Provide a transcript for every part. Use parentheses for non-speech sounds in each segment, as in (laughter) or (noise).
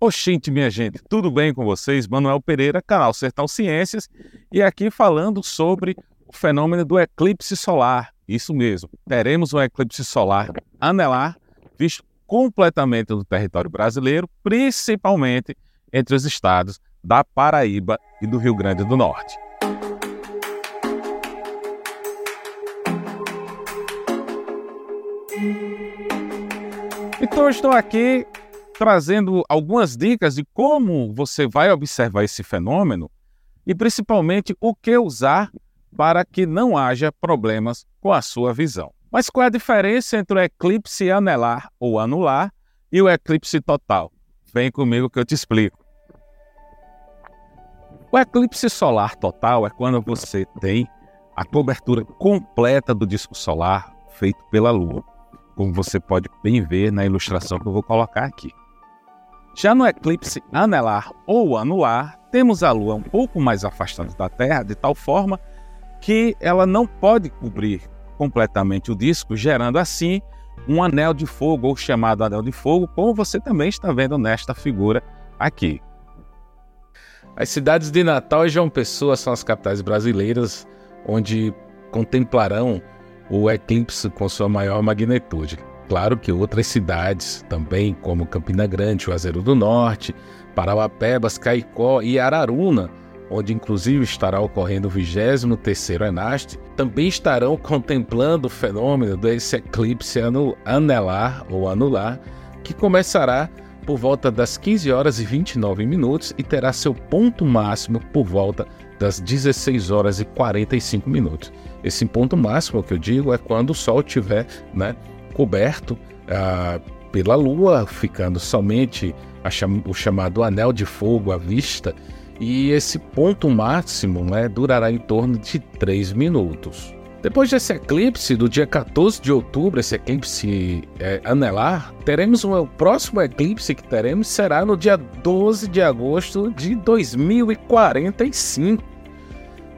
Oxente, minha gente, tudo bem com vocês? Manuel Pereira, canal Sertão Ciências, e aqui falando sobre o fenômeno do eclipse solar. Isso mesmo, teremos um eclipse solar anelar, visto completamente no território brasileiro, principalmente entre os estados da Paraíba e do Rio Grande do Norte. Então, estou aqui trazendo algumas dicas de como você vai observar esse fenômeno e principalmente o que usar para que não haja problemas com a sua visão. Mas qual é a diferença entre o eclipse anelar ou anular e o eclipse total? Vem comigo que eu te explico. O eclipse solar total é quando você tem a cobertura completa do disco solar feito pela Lua, como você pode bem ver na ilustração que eu vou colocar aqui. Já no eclipse anelar ou anular, temos a Lua um pouco mais afastada da Terra, de tal forma que ela não pode cobrir completamente o disco, gerando assim um anel de fogo, ou chamado anel de fogo, como você também está vendo nesta figura aqui. As cidades de Natal e João Pessoa são as capitais brasileiras onde contemplarão o eclipse com sua maior magnitude. Claro que outras cidades também, como Campina Grande, Juazeiro do Norte, Parauapebas, Caicó e Araruna, onde inclusive estará ocorrendo o 23º Enaste, também estarão contemplando o fenômeno desse eclipse anelar ou anular, que começará por volta das 15 horas e 29 minutos e terá seu ponto máximo por volta das 16 horas e 45 minutos. Esse ponto máximo que eu digo é quando o Sol estiver né, coberto ah, pela Lua, ficando somente cham o chamado anel de fogo à vista, e esse ponto máximo né, durará em torno de 3 minutos. Depois desse eclipse, do dia 14 de outubro, esse eclipse é, anelar, teremos um, o próximo eclipse que teremos será no dia 12 de agosto de 2045,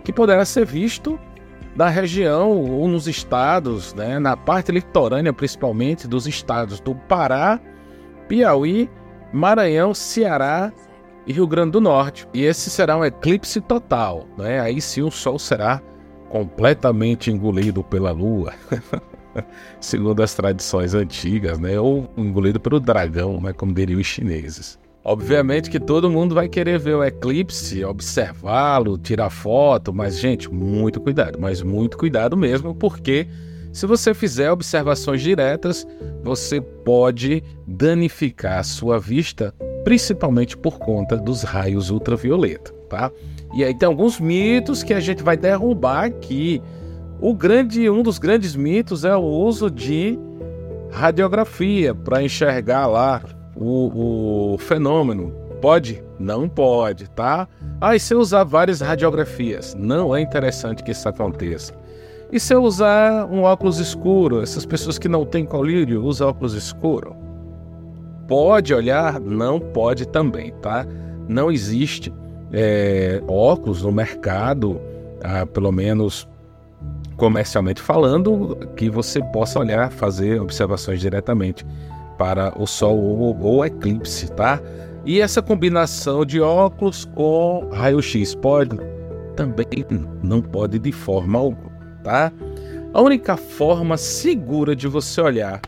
que poderá ser visto da região ou nos estados, né, na parte litorânea principalmente dos estados do Pará, Piauí, Maranhão, Ceará e Rio Grande do Norte. E esse será um eclipse total, né? Aí sim o Sol será completamente engolido pela Lua, (laughs) segundo as tradições antigas, né? Ou engolido pelo dragão, né? Como diriam os chineses. Obviamente que todo mundo vai querer ver o eclipse, observá-lo, tirar foto, mas gente, muito cuidado, mas muito cuidado mesmo, porque se você fizer observações diretas, você pode danificar a sua vista, principalmente por conta dos raios ultravioleta, tá? E aí tem alguns mitos que a gente vai derrubar aqui. O grande, um dos grandes mitos é o uso de radiografia para enxergar lá o, o fenômeno. Pode? Não pode, tá? Ah, e se eu usar várias radiografias? Não é interessante que isso aconteça. E se eu usar um óculos escuro? Essas pessoas que não têm colírio usam óculos escuro? Pode olhar? Não pode também, tá? Não existe é, óculos no mercado, ah, pelo menos comercialmente falando, que você possa olhar, fazer observações diretamente para o Sol ou, ou eclipse, tá? E essa combinação de óculos com raio-x pode? Também não pode de forma alguma, tá? A única forma segura de você olhar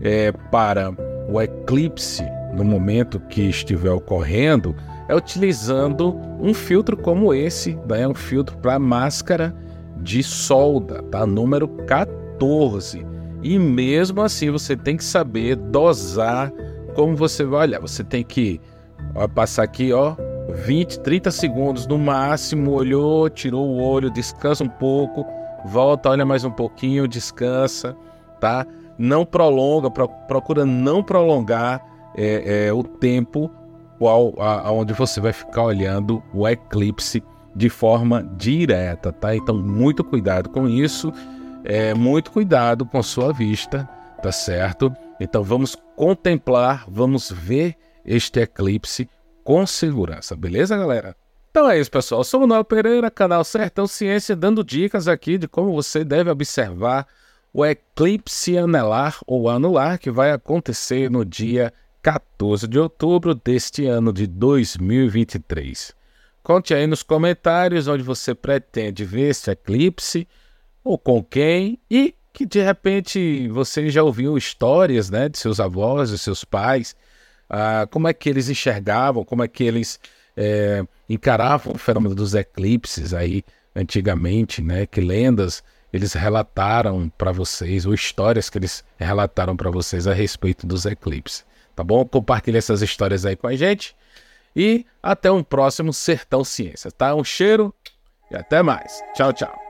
é, para o eclipse no momento que estiver ocorrendo é utilizando um filtro como esse, né? um filtro para máscara de solda, tá? Número 14 e mesmo assim você tem que saber dosar como você vai olhar. Você tem que ó, passar aqui, ó, 20, 30 segundos no máximo, olhou, tirou o olho, descansa um pouco, volta, olha mais um pouquinho, descansa, tá? Não prolonga, pro, procura não prolongar é, é, o tempo qual, a, aonde você vai ficar olhando o eclipse de forma direta, tá? Então, muito cuidado com isso é, muito cuidado com a sua vista, tá certo? Então vamos contemplar, vamos ver este eclipse com segurança, beleza, galera? Então é isso, pessoal. Eu sou o Manuel Pereira, canal Sertão Ciência, dando dicas aqui de como você deve observar o eclipse anelar ou anular que vai acontecer no dia 14 de outubro deste ano de 2023. Conte aí nos comentários onde você pretende ver este eclipse, ou com quem, e que de repente você já ouviu histórias né, de seus avós, de seus pais, ah, como é que eles enxergavam, como é que eles é, encaravam o fenômeno dos eclipses aí antigamente, né? Que lendas eles relataram para vocês, ou histórias que eles relataram para vocês a respeito dos eclipses. Tá bom? Compartilhe essas histórias aí com a gente. E até um próximo Sertão Ciência, tá? Um cheiro e até mais. Tchau, tchau.